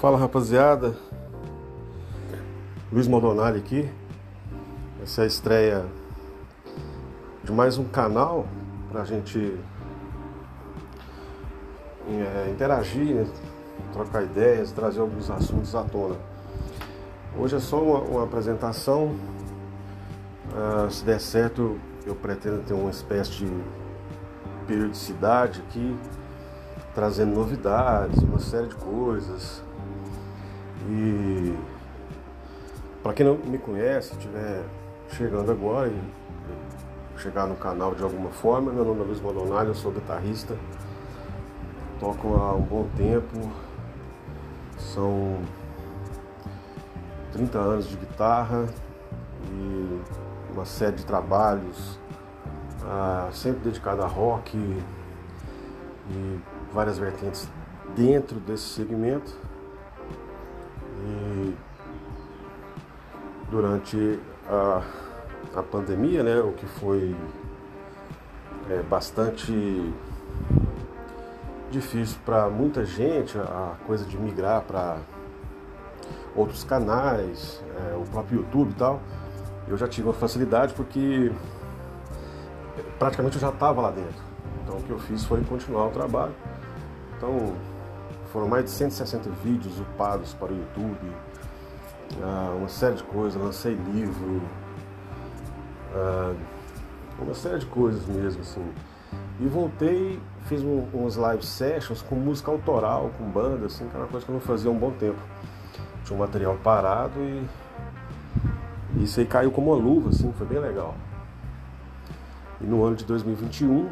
Fala rapaziada, Luiz Maldonado aqui. Essa é a estreia de mais um canal para a gente é, interagir, né? trocar ideias, trazer alguns assuntos à tona. Hoje é só uma, uma apresentação. Uh, se der certo, eu pretendo ter uma espécie de periodicidade aqui, trazendo novidades, uma série de coisas. E para quem não me conhece, estiver chegando agora e chegar no canal de alguma forma, meu nome é Luiz Maldonado, eu sou guitarrista, toco há um bom tempo, são 30 anos de guitarra e uma série de trabalhos ah, sempre dedicado a rock e, e várias vertentes dentro desse segmento. Durante a, a pandemia, né, o que foi é, bastante difícil para muita gente, a coisa de migrar para outros canais, é, o próprio YouTube e tal, eu já tive uma facilidade porque praticamente eu já estava lá dentro. Então o que eu fiz foi continuar o trabalho. Então foram mais de 160 vídeos upados para o YouTube, ah, uma série de coisas, lancei livro, ah, uma série de coisas mesmo assim. E voltei, fiz umas live sessions com música autoral, com banda, assim, que era uma coisa que eu não fazia há um bom tempo. Tinha um material parado e isso aí caiu como uma luva, assim, foi bem legal. E no ano de 2021,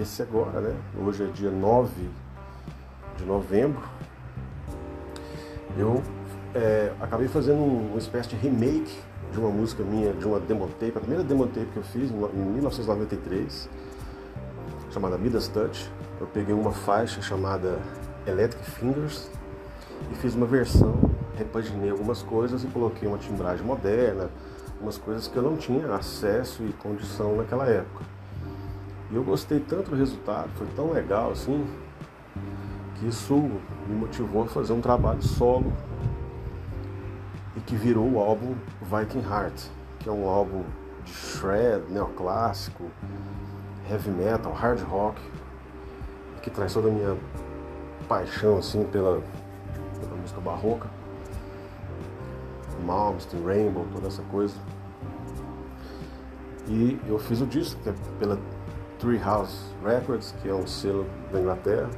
esse agora, né? Hoje é dia 9 de novembro, eu é, acabei fazendo uma espécie de remake de uma música minha, de uma demo tape, a primeira demo tape que eu fiz em 1993, chamada Midas Touch. Eu peguei uma faixa chamada Electric Fingers e fiz uma versão, repaginei algumas coisas e coloquei uma timbragem moderna, umas coisas que eu não tinha acesso e condição naquela época. E eu gostei tanto do resultado, foi tão legal assim, que isso me motivou a fazer um trabalho solo e que virou o álbum Viking Heart, que é um álbum de shred, neoclássico, heavy metal, hard rock, que traz toda a minha paixão assim pela, pela música barroca, Malmsteen, Rainbow, toda essa coisa. E eu fiz o disco que é pela Treehouse Records, que é um selo da Inglaterra.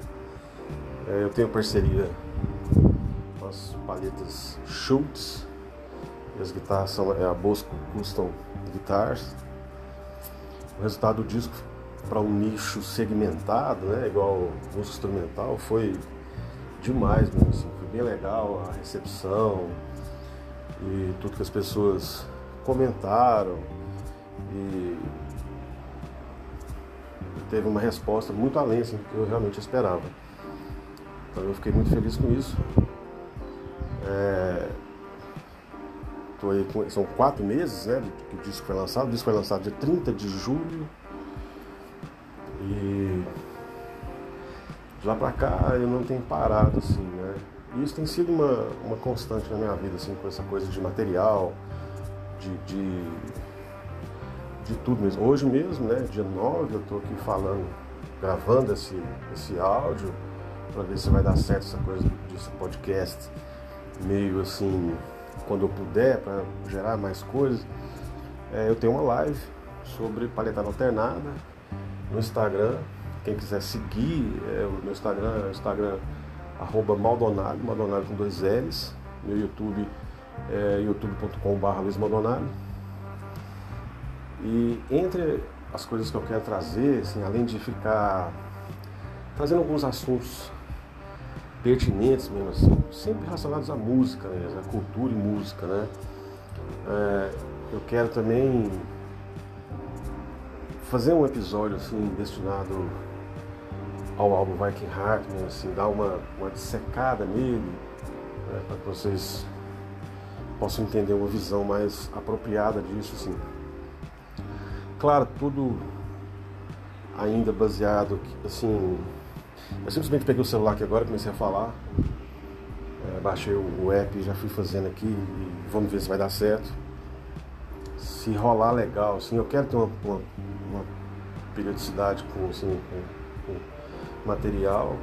É, eu tenho parceria com as palhetas Schultz. E as guitarras são é a Bosco Custom Guitars. O resultado do disco para um nicho segmentado, né, igual música instrumental, foi demais mesmo, assim, foi bem legal a recepção e tudo que as pessoas comentaram e teve uma resposta muito além assim, do que eu realmente esperava. Então eu fiquei muito feliz com isso. É... Com... São quatro meses né, que o disco foi lançado. O disco foi lançado dia 30 de julho. E de lá pra cá eu não tenho parado assim, né? E isso tem sido uma, uma constante na minha vida, assim, com essa coisa de material, de, de de tudo mesmo. Hoje mesmo, né, dia 9, eu estou aqui falando, gravando esse, esse áudio, para ver se vai dar certo essa coisa desse podcast, meio assim, quando eu puder, para gerar mais coisas. É, eu tenho uma live sobre palhetada alternada no Instagram. Quem quiser seguir, é, o meu Instagram é o Instagram arroba Maldonado, Maldonado com dois L's. Meu YouTube é youtube.com.br Luiz Maldonado. E entre as coisas que eu quero trazer, assim, além de ficar trazendo alguns assuntos pertinentes mesmo, assim, sempre relacionados à música, né, à cultura e música, né? É, eu quero também fazer um episódio assim destinado ao álbum Viking Heart, mesmo, assim, dar uma, uma dissecada nele, né, para que vocês possam entender uma visão mais apropriada disso, assim. Claro, tudo ainda baseado, assim. Eu simplesmente peguei o celular aqui agora comecei a falar. baixei o app já fui fazendo aqui e vamos ver se vai dar certo. Se rolar legal, assim, eu quero ter uma, uma, uma periodicidade com, assim, com, com material.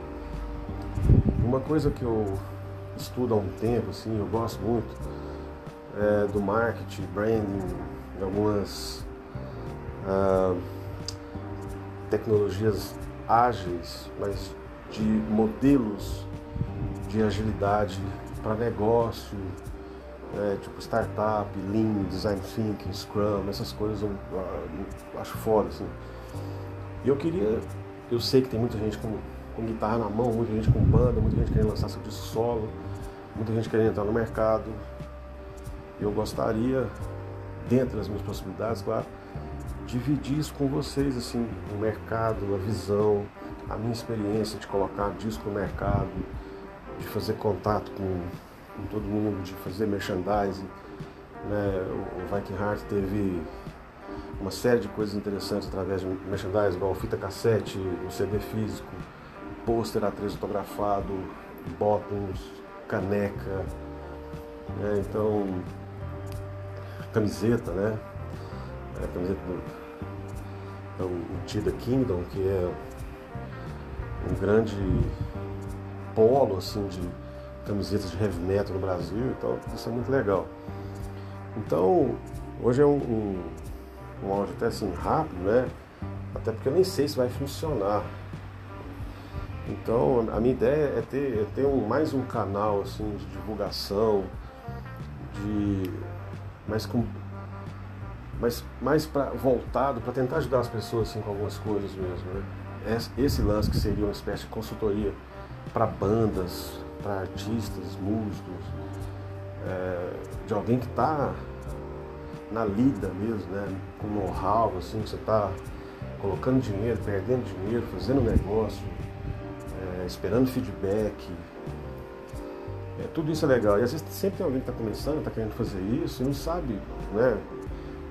Uma coisa que eu estudo há um tempo, assim, eu gosto muito é do marketing, branding, algumas uh, tecnologias ágeis, mas de modelos de agilidade para negócio, é, tipo startup, Lean, Design Thinking, Scrum, essas coisas eu, eu acho foda, assim. E eu queria, eu sei que tem muita gente com, com guitarra na mão, muita gente com banda, muita gente querendo lançar seu disco solo, muita gente querendo entrar no mercado. Eu gostaria, dentro das minhas possibilidades, claro, dividir isso com vocês, assim, o mercado, a visão, a minha experiência de colocar disco no mercado, de fazer contato com, com todo mundo, de fazer merchandising. Né? O Viking Heart teve uma série de coisas interessantes através de merchandising, igual fita cassete, o CD físico, pôster A3 autografado, bottoms, caneca, né? então camiseta, né? É, camiseta do então, o Tida Kingdom, que é um grande polo assim de camisetas de heavy metal no Brasil, então isso é muito legal. Então, hoje é um, um, um áudio até assim rápido, né? Até porque eu nem sei se vai funcionar. Então, a minha ideia é ter, é ter um, mais um canal assim de divulgação, de mais com mas mais pra, voltado para tentar ajudar as pessoas assim, com algumas coisas mesmo. Né? Esse lance que seria uma espécie de consultoria para bandas, para artistas, músicos, é, de alguém que está na lida mesmo, né? com know-how, assim, que você está colocando dinheiro, perdendo dinheiro, fazendo negócio, é, esperando feedback. É, tudo isso é legal. E às vezes sempre tem alguém que está começando, está querendo fazer isso e não sabe, né?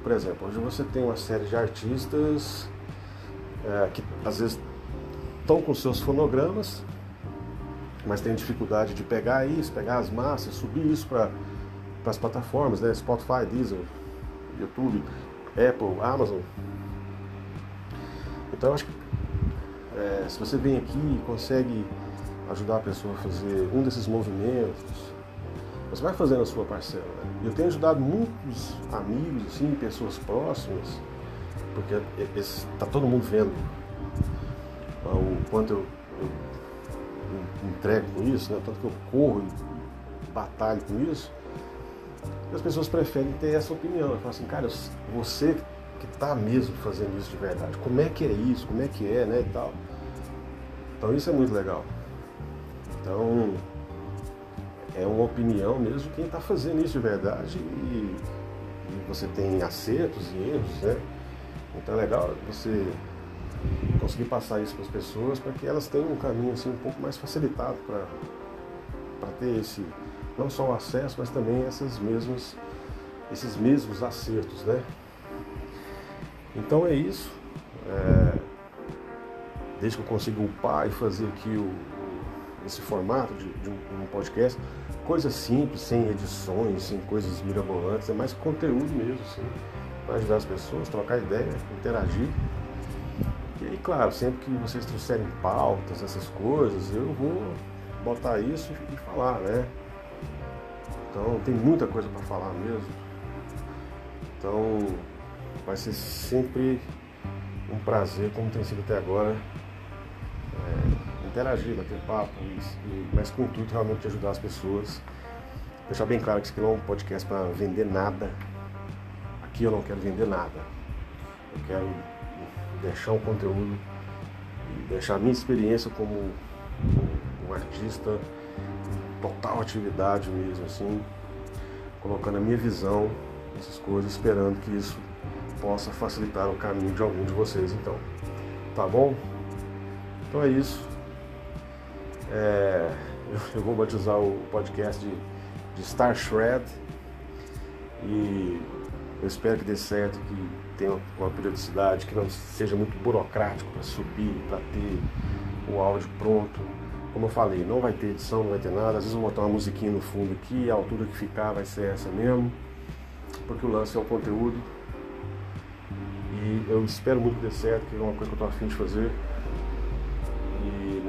Por exemplo, hoje você tem uma série de artistas é, que às vezes estão com seus fonogramas, mas tem dificuldade de pegar isso, pegar as massas, subir isso para as plataformas, né? Spotify, Deezer, YouTube, Apple, Amazon. Então eu acho que é, se você vem aqui e consegue ajudar a pessoa a fazer um desses movimentos, você vai fazendo a sua parcela. Né? Eu tenho ajudado muitos amigos, assim, pessoas próximas, porque está todo mundo vendo o quanto eu, eu entrego com isso, né? tanto que eu corro e batalho com isso. E as pessoas preferem ter essa opinião. Elas falam assim, cara, você que está mesmo fazendo isso de verdade, como é que é isso, como é que é, né, e tal. Então isso é muito legal. Então, é uma opinião mesmo quem está fazendo isso de verdade e, e, você tem acertos e erros, né? Então é legal você conseguir passar isso para as pessoas para que elas tenham um caminho assim um pouco mais facilitado para ter esse não só o acesso, mas também essas mesmas esses mesmos acertos, né? Então é isso. É, desde que eu consiga upar e fazer aqui o, esse formato de, de, um, podcast, coisas simples, sem edições, sem coisas mirabolantes, é mais conteúdo mesmo, assim, para ajudar as pessoas, trocar ideia, interagir. E claro, sempre que vocês trouxerem pautas, essas coisas, eu vou botar isso e falar, né? Então tem muita coisa para falar mesmo. Então vai ser sempre um prazer, como tem sido até agora, interagir, bater papo, mas com o intuito realmente de ajudar as pessoas. Deixar bem claro que isso aqui não é um podcast para vender nada. Aqui eu não quero vender nada. Eu quero deixar um conteúdo e deixar a minha experiência como um, artista total atividade mesmo, assim, colocando a minha visão nessas coisas, esperando que isso possa facilitar o caminho de algum de vocês, então. Tá bom? Então é isso. É, eu vou batizar o podcast de, de Star Shred e eu espero que dê certo, que tenha uma periodicidade, que não seja muito burocrático para subir, para ter o áudio pronto. Como eu falei, não vai ter edição, não vai ter nada. Às vezes eu vou botar uma musiquinha no fundo aqui, a altura que ficar vai ser essa mesmo, porque o lance é o conteúdo. E eu espero muito que dê certo, que é uma coisa que eu estou afim de fazer.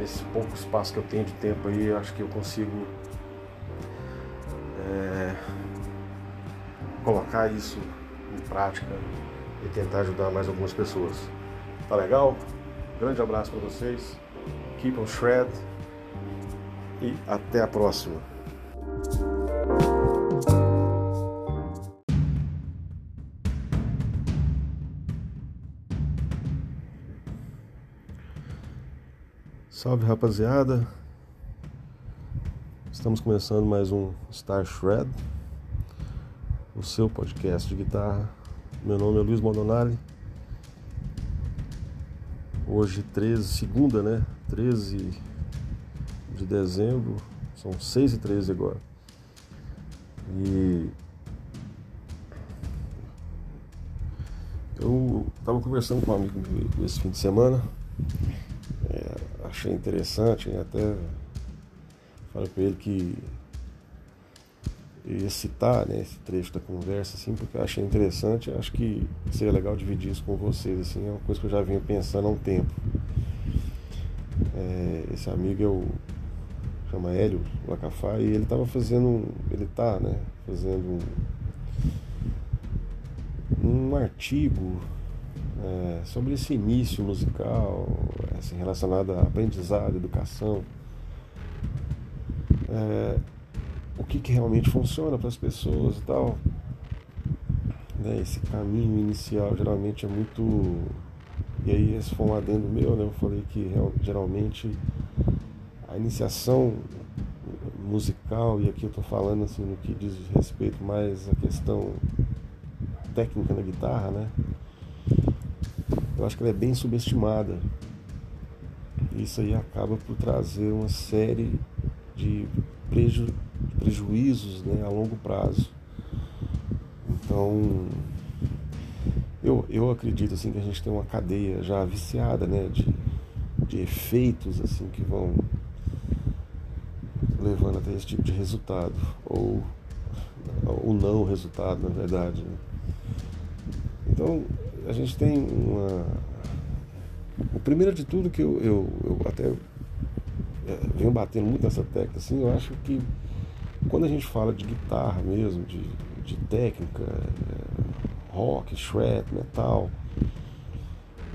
Nesse pouco espaço que eu tenho de tempo aí, eu acho que eu consigo é, colocar isso em prática e tentar ajudar mais algumas pessoas. Tá legal? Grande abraço para vocês. Keep on shred e até a próxima. Salve rapaziada, estamos começando mais um Star Shred, o seu podcast de guitarra. Meu nome é Luiz Mondonari. Hoje 13, segunda, né? 13 de dezembro, são 6 e 13 agora. E eu estava conversando com um amigo meu esse fim de semana, é, achei interessante, até falei para ele que ia citar né, esse trecho da conversa, assim, porque eu achei interessante, acho que seria legal dividir isso com vocês, assim, é uma coisa que eu já vinha pensando há um tempo. É, esse amigo é o chama Hélio Lacafá e ele estava fazendo, ele tá, né, fazendo um, um artigo é, sobre esse início musical, assim, relacionado a aprendizado, educação. É, o que, que realmente funciona para as pessoas e tal. Né, esse caminho inicial geralmente é muito. E aí, esse foi um adendo meu, né? Eu falei que geralmente a iniciação musical, e aqui eu estou falando assim no que diz respeito mais à questão técnica da guitarra, né? Eu acho que ela é bem subestimada. Isso aí acaba por trazer uma série de preju prejuízos né, a longo prazo. Então, eu, eu acredito assim que a gente tem uma cadeia já viciada né, de, de efeitos assim que vão levando até esse tipo de resultado, ou o não resultado, na verdade. Né? Então, a gente tem uma. O primeiro de tudo que eu, eu, eu até é, venho batendo muito nessa tecla, assim, eu acho que quando a gente fala de guitarra mesmo, de, de técnica, é, rock, shred, metal,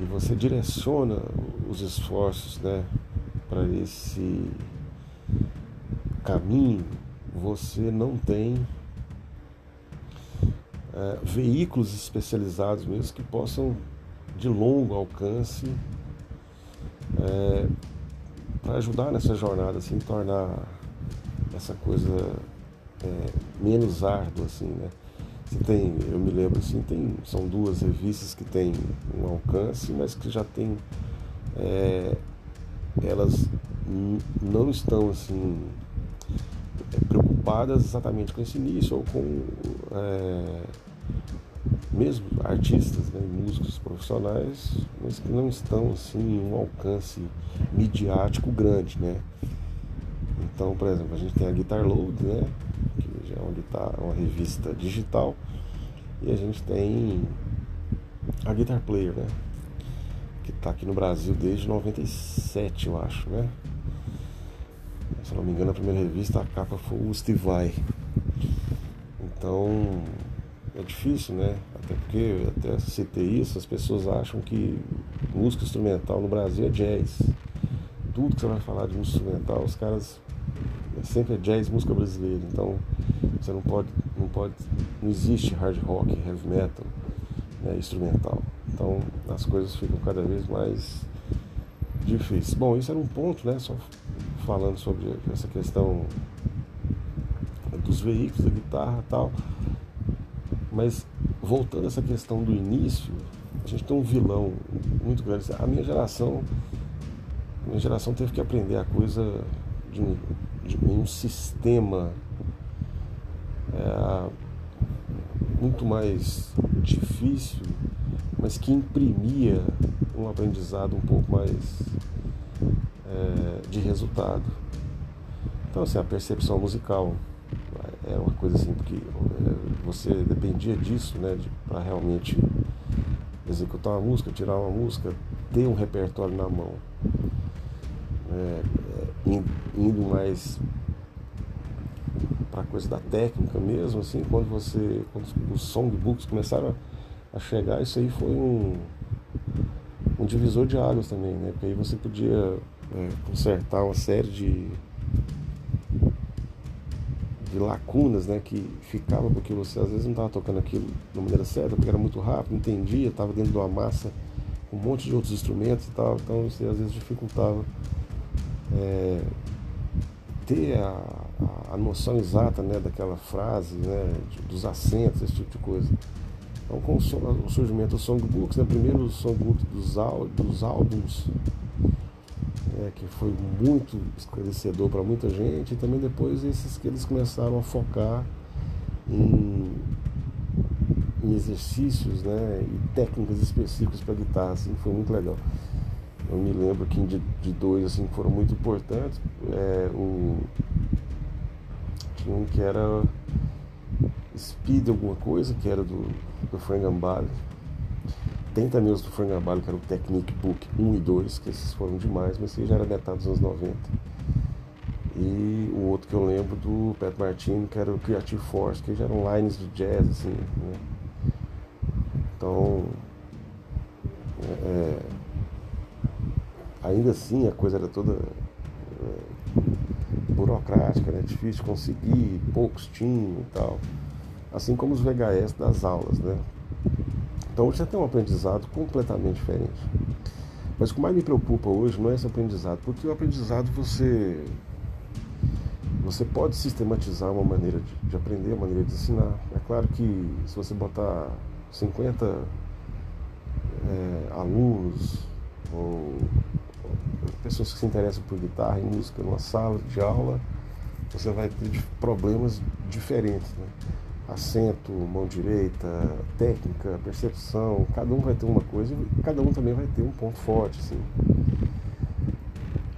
e você direciona os esforços né, para esse caminho, você não tem é, veículos especializados mesmo que possam de longo alcance é, para ajudar nessa jornada, assim, tornar essa coisa é, menos árdua, assim, né? Você tem, eu me lembro assim, tem, são duas revistas que têm um alcance, mas que já tem, é, elas não estão assim preocupadas exatamente com esse início ou com é, mesmo artistas, né, músicos profissionais, mas que não estão assim em um alcance midiático grande, né? Então, por exemplo, a gente tem a Guitar Load, né, que já é onde está uma revista digital, e a gente tem a Guitar Player, né, que está aqui no Brasil desde 97, eu acho, né? Se não me engano, a primeira revista, a capa foi o Steve Vai. Então, é difícil, né? Até porque, até citei isso, as pessoas acham que música instrumental no Brasil é jazz. Tudo que você vai falar de música instrumental, os caras sempre é jazz, música brasileira. Então, você não pode, não pode, não existe hard rock, heavy metal, né, instrumental. Então, as coisas ficam cada vez mais difíceis. Bom, isso era um ponto, né? Só falando sobre essa questão dos veículos, da guitarra tal. Mas voltando a essa questão do início, a gente tem um vilão muito grande. A minha geração, minha geração teve que aprender a coisa de um, de um sistema é, muito mais difícil, mas que imprimia um aprendizado um pouco mais é, de resultado. Então, assim, a percepção musical era é uma coisa assim, porque você dependia disso, né, de, para realmente executar uma música, tirar uma música, ter um repertório na mão. É, é indo mais para coisa da técnica mesmo, assim, quando você, quando os songbooks começaram a chegar, isso aí foi um, um divisor de águas também, né? Porque aí você podia é, consertar uma série de, de lacunas, né? Que ficava porque você às vezes não estava tocando aquilo da maneira certa, porque era muito rápido, entendia, estava dentro de uma massa um monte de outros instrumentos e tal, então isso às vezes dificultava é, ter a, a, noção exata né, daquela frase, né, dos acentos, esse tipo de coisa. Então, com o, surgimento dos songbooks, né, primeiro o songbook dos, dos álbuns, é, que foi muito esclarecedor para muita gente, e também depois esses que eles começaram a focar em, em exercícios né, e técnicas específicas para guitarra, assim, foi muito legal. Eu me lembro que de, de dois assim, que foram muito importantes. É, o, tinha um que era Speed alguma coisa, que era do, do Frank Gambale. Tem também os do Frank Gambale, que era o Technique Book 1 e 2, que esses foram demais, mas esse já era metade dos anos 90. E o outro que eu lembro do Pat Martini, que era o Creative Force, que já eram lines de jazz, assim, né? Então, é, ainda assim a coisa era toda é, burocrática, né? difícil de conseguir, poucos tinham e tal. Assim como os VHS das aulas, né? Então você tem um aprendizado completamente diferente. Mas o que mais me preocupa hoje não é esse aprendizado, porque o aprendizado você você pode sistematizar uma maneira de, de aprender, uma maneira de ensinar. É claro que se você botar 50 é, alunos ou pessoas que se interessam por guitarra e música numa sala de aula, você vai ter problemas diferentes. Né? Acento, mão direita, técnica, percepção, cada um vai ter uma coisa e cada um também vai ter um ponto forte. Assim.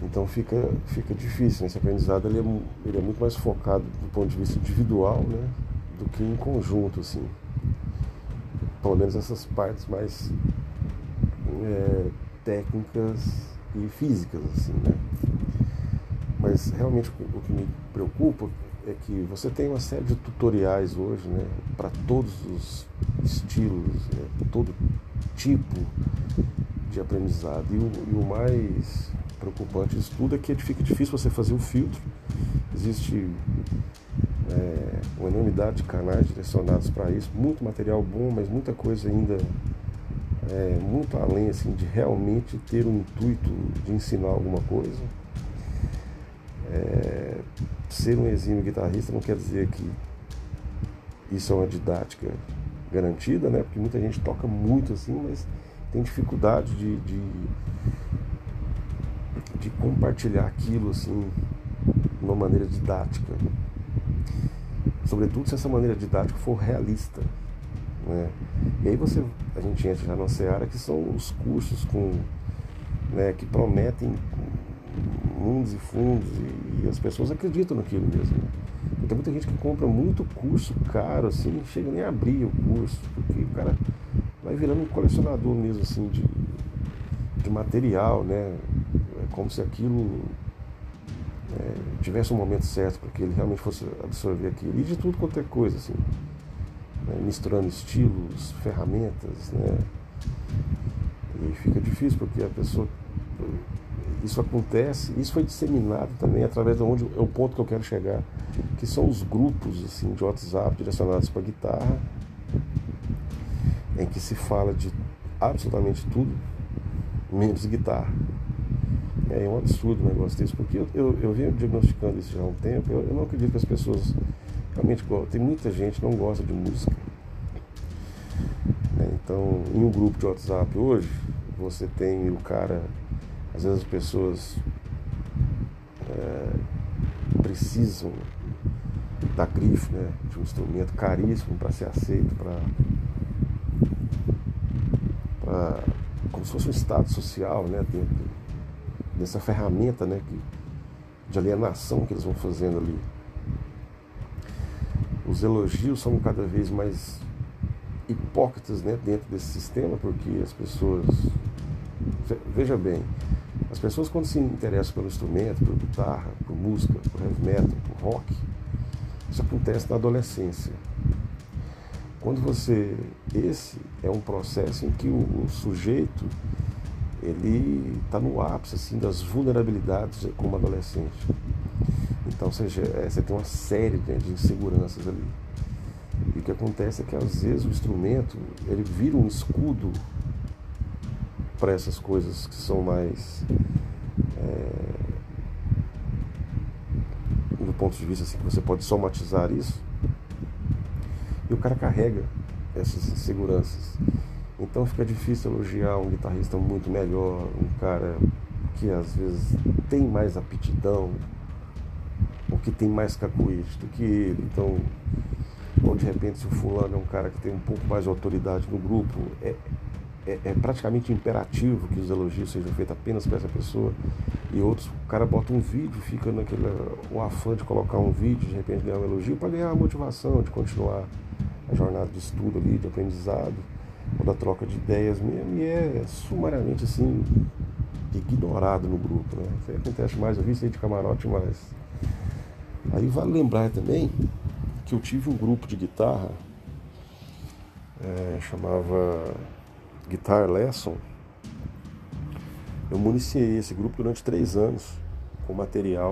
Então fica, fica difícil, né? esse aprendizado ele é, ele é muito mais focado do ponto de vista individual né? do que em conjunto. Assim. Pelo menos essas partes mais é, técnicas e físicas, assim, né? Mas realmente o que me preocupa é que você tem uma série de tutoriais hoje, né, para todos os estilos, né, todo tipo de aprendizado. E o, e o, mais preocupante disso tudo é que fica difícil você fazer o filtro. Existe é, uma enormidade de canais direcionados para isso, muito material bom, mas muita coisa ainda é, muito além assim, de realmente ter o intuito de ensinar alguma coisa. É, ser um exímio guitarrista não quer dizer que isso é uma didática garantida, né? Porque muita gente toca muito assim, mas tem dificuldade de, de, de compartilhar aquilo assim de uma maneira didática. Sobretudo se essa maneira didática for realista. Né? E aí você, a gente entra já numa seara que são os cursos com, né, que prometem mundos e fundos e, e, as pessoas acreditam naquilo mesmo. Né? Tem muita gente que compra muito curso caro, assim, não chega nem a abrir o curso, porque o cara vai virando um colecionador mesmo, assim, de, de material, né? É como se aquilo é, tivesse um momento certo para que ele realmente fosse absorver aquilo. E de tudo quanto é coisa, assim né, misturando estilos, ferramentas, né? E fica difícil porque a pessoa. Isso acontece, isso foi disseminado também através de onde é o ponto que eu quero chegar, que são os grupos assim, de WhatsApp direcionados para guitarra, em que se fala de absolutamente tudo, menos guitarra. É um absurdo o negócio desse, porque eu, eu, eu venho diagnosticando isso já há um tempo, eu, eu não acredito que as pessoas realmente Tem muita gente que não gosta de música. Né? Então, em um grupo de WhatsApp hoje, você tem o cara, às vezes as pessoas é, precisam da grife, né, de um instrumento caríssimo para ser aceito, para como se fosse um estado social, né, dentro nessa ferramenta né, que, de alienação que eles vão fazendo ali. Os elogios são cada vez mais hipócritas né, dentro desse sistema, porque as pessoas. Veja bem, as pessoas quando se interessam pelo instrumento, por guitarra, por música, por heavy metal, por rock, isso acontece na adolescência. Quando você. Esse é um processo em que o, o sujeito ele está no ápice assim, das vulnerabilidades como adolescente. Então você, é, você tem uma série né, de inseguranças ali. E o que acontece é que às vezes o instrumento ele vira um escudo para essas coisas que são mais é, do ponto de vista assim que você pode somatizar isso e o cara carrega essas inseguranças. Então fica difícil elogiar um guitarrista muito melhor um cara que às vezes tem mais aptidão ou que tem mais cacuete do que ele. Então ou de repente se o fulano é um cara que tem um pouco mais de autoridade no grupo é, é, é, praticamente imperativo que os elogios sejam feitos apenas para essa pessoa e outros, o cara bota um vídeo, fica naquele o afã de colocar um vídeo, de repente ganhar um elogio para ganhar a motivação de continuar a jornada de estudo ali, de aprendizado, ou da troca de ideias mesmo, e é sumariamente assim ignorado no grupo, né? Isso aí acontece mais, eu vi isso aí de camarote mais. Aí vale lembrar também que eu tive um grupo de guitarra, é, chamava Guitar Lesson, eu municiei esse grupo durante três anos com material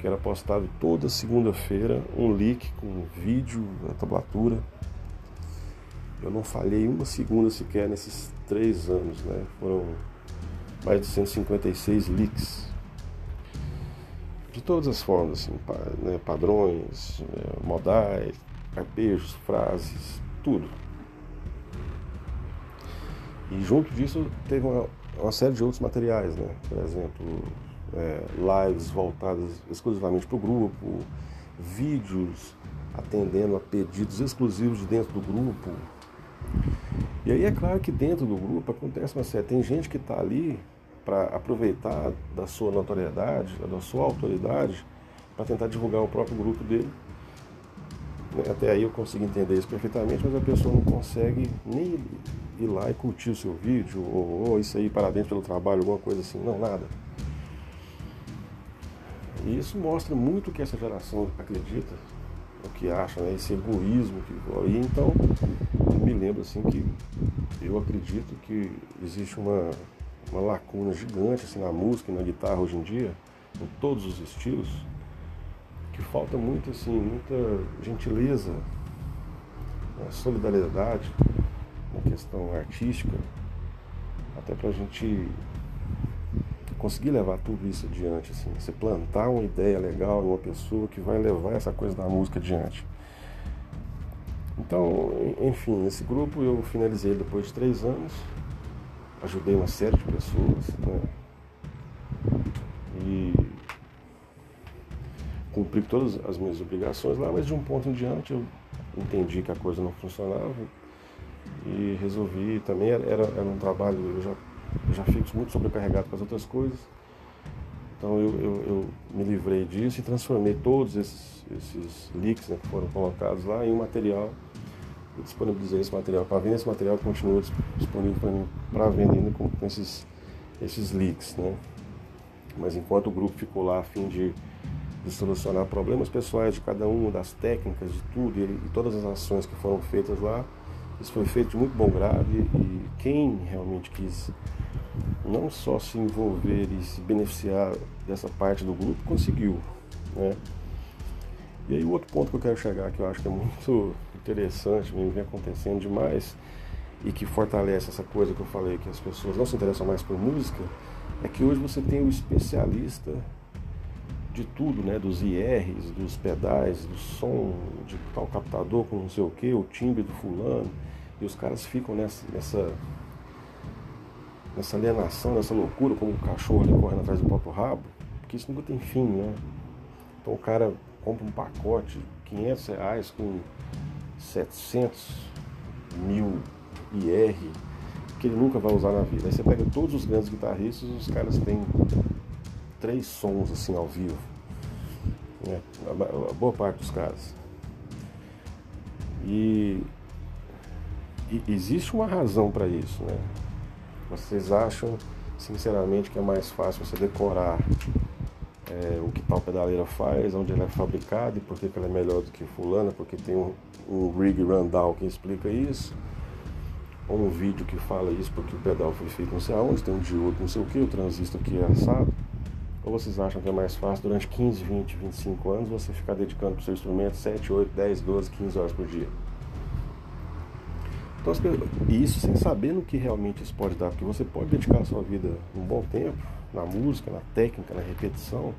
que era postado toda segunda-feira, um leak com vídeo, a tablatura. Eu não falhei uma segunda sequer nesses três anos, né? Foram mais de 156 leaks. De todas as formas, assim, né? padrões, é, modais, arpejos, frases, tudo. E junto disso teve uma, uma série de outros materiais, né? Por exemplo, é, lives voltadas exclusivamente para o grupo, vídeos atendendo a pedidos exclusivos de dentro do grupo. E aí é claro que dentro do grupo acontece uma série. Tem gente que está ali para aproveitar da sua notoriedade, da sua autoridade, para tentar divulgar o próprio grupo dele até aí eu consigo entender isso perfeitamente, mas a pessoa não consegue nem ir lá e curtir o seu vídeo, ou, ou isso aí, parabéns pelo trabalho, alguma coisa assim, não, nada. E isso mostra muito o que essa geração acredita, o que acha, né, esse egoísmo que e então me lembro assim que eu acredito que existe uma, uma lacuna gigante assim, na música e na guitarra hoje em dia, em todos os estilos, que falta muito assim, muita gentileza, né, solidariedade na questão artística, até para a gente conseguir levar tudo isso adiante, assim, você plantar uma ideia legal uma pessoa que vai levar essa coisa da música adiante. Então, enfim, esse grupo eu finalizei depois de três anos, ajudei uma série de pessoas, né? E cumpri todas as minhas obrigações lá, mas de um ponto em diante eu entendi que a coisa não funcionava e resolvi também. Era, era um trabalho eu já eu já fico muito sobrecarregado com as outras coisas. Então eu, eu, eu me livrei disso e transformei todos esses, esses leaks né, que foram colocados lá em um material. Eu disponibilizei esse material para venda esse material continua disponível para mim para venda ainda com, esses esses leaks né. Mas enquanto o grupo ficou lá a fim de de solucionar problemas pessoais de cada um, das técnicas, de tudo, e, e, todas as ações que foram feitas lá. Isso foi feito de muito bom grado e, e quem realmente quis não só se envolver e se beneficiar dessa parte do grupo, conseguiu. Né? E aí o outro ponto que eu quero chegar, que eu acho que é muito interessante, vem acontecendo demais, e que fortalece essa coisa que eu falei, que as pessoas não se interessam mais por música, é que hoje você tem o especialista de tudo, né? Dos IRs, dos pedais, do som, de tal captador com não sei o que, o timbre do fulano. E os caras ficam nessa, nessa, nessa alienação, nessa loucura, como um cachorro ali correndo atrás do próprio rabo, porque isso nunca tem fim, né? Então o cara compra um pacote, 500 reais com 700 mil IR, que ele nunca vai usar na vida. Aí você pega todos os grandes guitarristas, os caras têm três sons assim ao vivo. Né? A, boa parte dos caras. E, e existe uma razão para isso, né? Vocês acham, sinceramente, que é mais fácil você decorar é, o que tal pedaleira faz, onde ela é fabricada e por que, ela é melhor do que fulana, porque tem um, um rig rundown que explica isso, ou um vídeo que fala isso porque o pedal foi feito não sei aonde, tem um diodo não sei o que, o transistor que é assado. Ou vocês acham que é mais fácil durante 15, 20, 25 anos você ficar dedicando para o seu instrumento 7, 8, 10, 12, 15 horas por dia? Então, isso sem saber no que realmente isso pode dar, porque você pode dedicar a sua vida um bom tempo na música, na técnica, na repetição,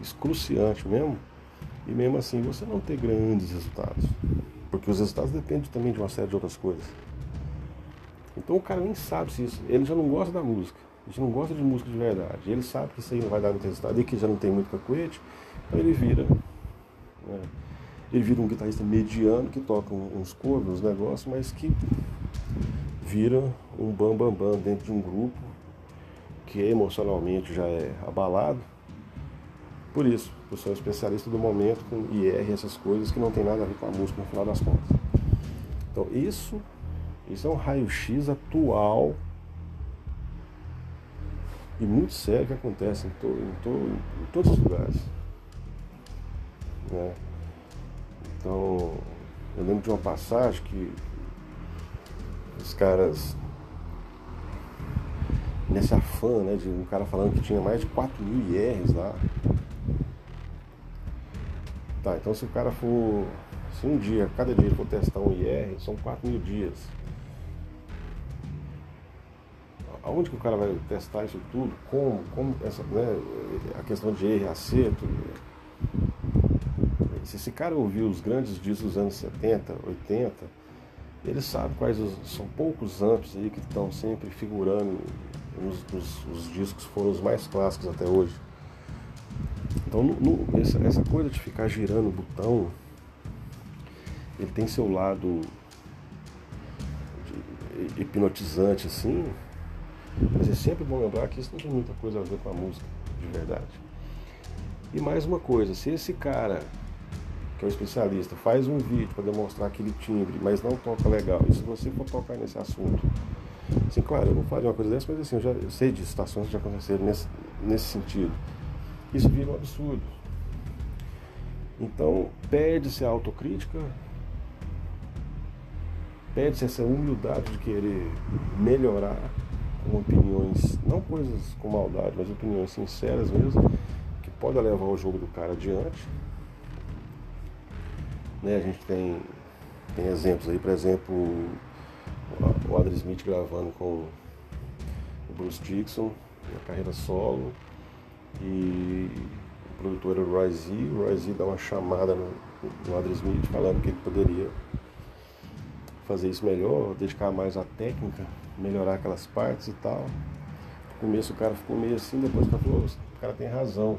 excruciante mesmo, e mesmo assim você não ter grandes resultados, porque os resultados dependem também de uma série de outras coisas. Então o cara nem sabe se isso, ele já não gosta da música, a gente não gosta de música de verdade. Ele sabe que isso aí não vai dar muito resultado e que já não tem muito cacuete, então ele vira. Né, ele vira um guitarrista mediano que toca uns covers, uns negócios, mas que vira um bam bam bam dentro de um grupo que emocionalmente já é abalado. Por isso, eu sou um especialista do momento com IR, essas coisas que não tem nada a ver com a música no final das contas. Então isso, isso é um raio-x atual e muito sério que acontece em, to, em, to, em todos os lugares. Né? Então, eu lembro de uma passagem que os caras, nesse afã, né, de um cara falando que tinha mais de 4 mil IRs lá. Tá, então se o cara for, se um dia, cada dia for testar um IR, são 4 mil dias aonde que o cara vai testar isso tudo? Como? Como essa, né, a questão de erro e acerto? Se esse cara ouviu os grandes discos dos anos 70, 80, ele sabe quais os, são poucos amps aí que estão sempre figurando nos, nos, os discos foram os mais clássicos até hoje. Então no, no, essa, essa coisa de ficar girando o botão, ele tem seu lado hipnotizante assim, mas é sempre bom lembrar que isso não tem muita coisa a ver com a música, de verdade. E mais uma coisa, se esse cara, que é um especialista, faz um vídeo para demonstrar aquele timbre, mas não toca legal, e se você for tocar nesse assunto, assim, claro, eu não faria uma coisa dessa, mas assim, eu já eu sei de situações que já aconteceram nesse, nesse sentido. Isso vira um absurdo. Então, pede-se a autocrítica, pede-se essa humildade de querer melhorar com opiniões, não coisas com maldade, mas opiniões sinceras mesmo, que podem levar o jogo do cara adiante. Né, a gente tem, tem exemplos aí, por exemplo, o Adri Smith gravando com o Bruce Dixon, na carreira solo, e o produtor era o Roy Z, o Roy Z dá uma chamada no, no Smith falando que ele poderia fazer isso melhor, dedicar mais à técnica, melhorar aquelas partes e tal. No começo o cara ficou meio assim, depois falou, o cara tem razão.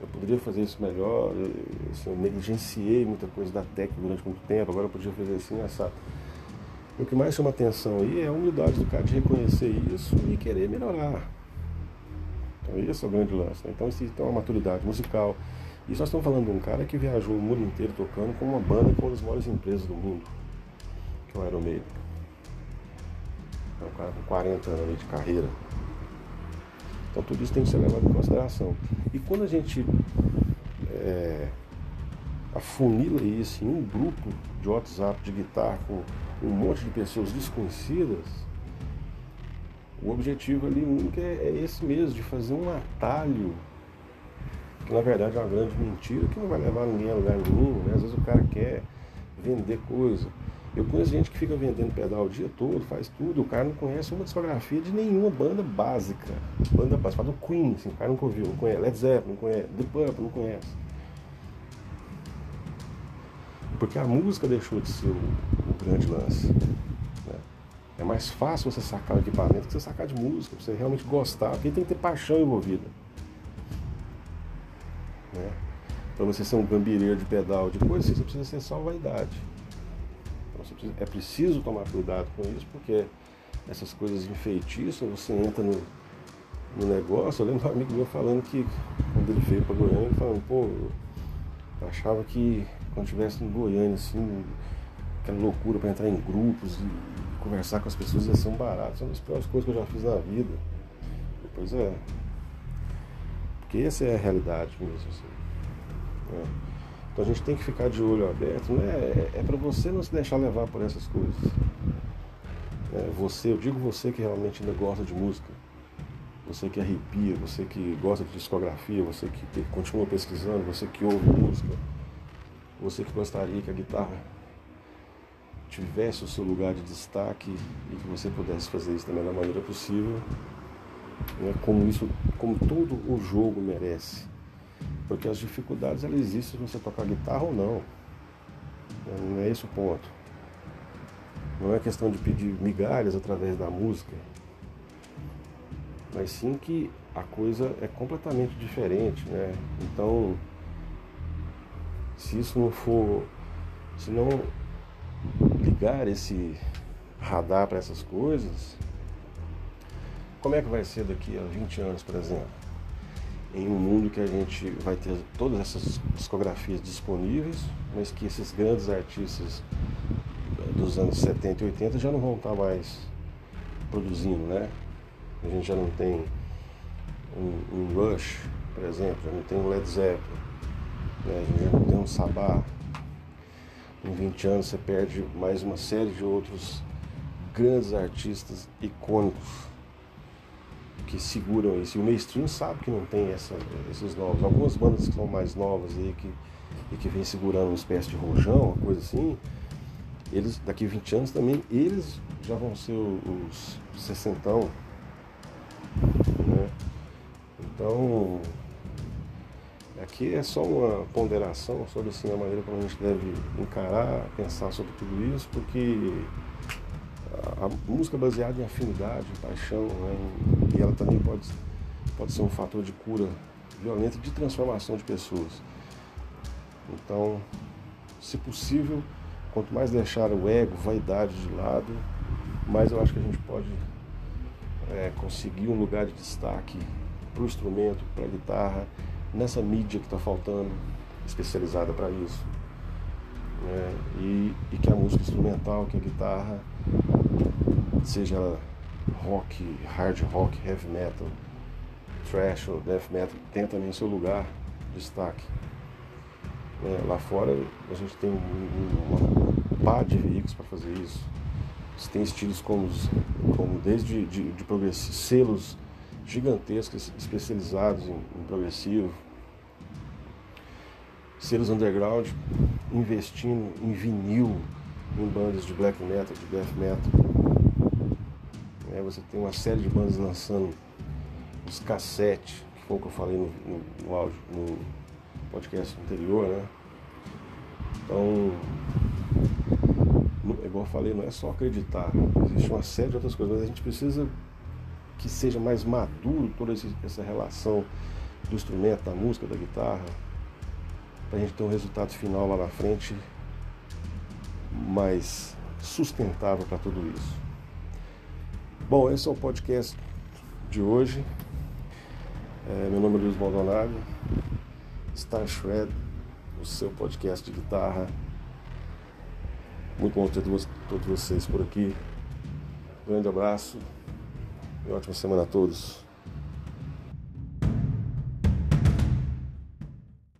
Eu poderia fazer isso melhor, eu, assim, eu negligenciei muita coisa da técnica durante muito tempo, agora eu podia fazer assim, assado. O que mais chama atenção aí é a humildade do cara de reconhecer isso e querer melhorar. Então esse é o grande lance. Né? Então isso tem uma maturidade musical. E nós estamos falando de um cara que viajou o mundo inteiro tocando com uma banda com uma das maiores empresas do mundo que é o Iron Maiden. É um cara com 40 anos de carreira. Então tudo isso tem que ser levado em consideração. E quando a gente é, afunila isso em um grupo de WhatsApp de guitarra com um monte de pessoas desconhecidas, o objetivo ali único é, é esse mesmo, de fazer um atalho, que na verdade é uma grande mentira, que não vai levar ninguém a lugar nenhum. Né? Às vezes o cara quer vender coisa. Eu conheço gente que fica vendendo pedal o dia todo, faz tudo, o cara não conhece uma discografia de nenhuma banda básica. Banda básica, fala do Queen, assim, o cara nunca ouviu, não conhece, Led Zeppelin, não conhece, The Purple, não conhece. Porque a música deixou de ser o, o grande lance. Né? É mais fácil você sacar o equipamento que você sacar de música, você realmente gostar, porque tem que ter paixão envolvida. Né? Para você ser um gambireiro de pedal de coisa, você precisa ser só vaidade é preciso tomar cuidado com isso, porque essas coisas enfeitiças, você entra no, no negócio. Eu lembro um amigo meu falando que quando ele veio para Goiânia, ele falando, pô, eu achava que quando estivesse em Goiânia, assim, aquela loucura para entrar em grupos e, e, conversar com as pessoas ia ser um barato. São as piores coisas que eu já fiz na vida. Pois é. Porque essa é a realidade mesmo. Assim. É. Então a gente tem que ficar de olho aberto. Não é, é, é para você não se deixar levar por essas coisas. É, você, eu digo você que realmente ainda gosta de música, você que arrepia, você que gosta de discografia, você que continua pesquisando, você que ouve música, você que gostaria que a guitarra tivesse o seu lugar de destaque e que você pudesse fazer isso da melhor maneira possível, né, como isso, como todo o jogo merece. Porque as dificuldades elas existem se você tocar guitarra ou não. Não é esse o ponto. Não é questão de pedir migalhas através da música, mas sim que a coisa é completamente diferente, né? Então, se isso não for, se não ligar esse radar para essas coisas, como é que vai ser daqui a 20 anos, por exemplo? Em um mundo que a gente vai ter todas essas discografias disponíveis, mas que esses grandes artistas dos anos 70 e 80 já não vão estar mais produzindo, né? A gente já não tem um, um Rush, por exemplo, já não tem um Led Zeppelin, né? a gente já não tem um Sabá. Em 20 anos você perde mais uma série de outros grandes artistas icônicos que seguram isso. E o mainstream sabe que não tem essa, esses novos. Algumas bandas que são mais novas aí que, e que vem segurando uma espécie de rojão, uma coisa assim, eles daqui a 20 anos também, eles já vão ser os sessentão. Né? Então, aqui é só uma ponderação sobre assim, a maneira como a gente deve encarar, pensar sobre tudo isso, porque a, música baseada em afinidade, em paixão, né? e ela também pode, pode ser um fator de cura violenta de transformação de pessoas. Então, se possível, Quanto mais deixar o ego, vaidade de lado, mais eu acho que a gente pode é, conseguir um lugar de destaque para o instrumento, para a guitarra, nessa mídia que está faltando, especializada para isso. É, e, e, que a música instrumental, que a guitarra, seja rock, hard rock, heavy metal, thrash ou death metal, tenha também seu lugar de destaque. É, lá fora a gente tem uma pá de veículos para fazer isso. Você tem estilos como, como desde de, de selos gigantescos especializados em, em progressivo, selos underground investindo em vinil, em bandas de black metal, de death metal. É, você tem uma série de bandas lançando os cassetes, que foi o que eu falei no, no, no áudio, no, podcast anterior, né? Então, é igual eu falei, não é só acreditar, existe uma série de outras coisas, mas a gente precisa que seja mais maduro toda essa relação do instrumento, da música, da guitarra, para a gente ter um resultado final lá na frente mais sustentável para tudo isso. Bom, esse é o podcast de hoje. É, meu nome é Luiz Maldonado. Star Shred, o seu podcast de guitarra. Muito bom ter todos vocês por aqui. Grande abraço e ótima semana a todos.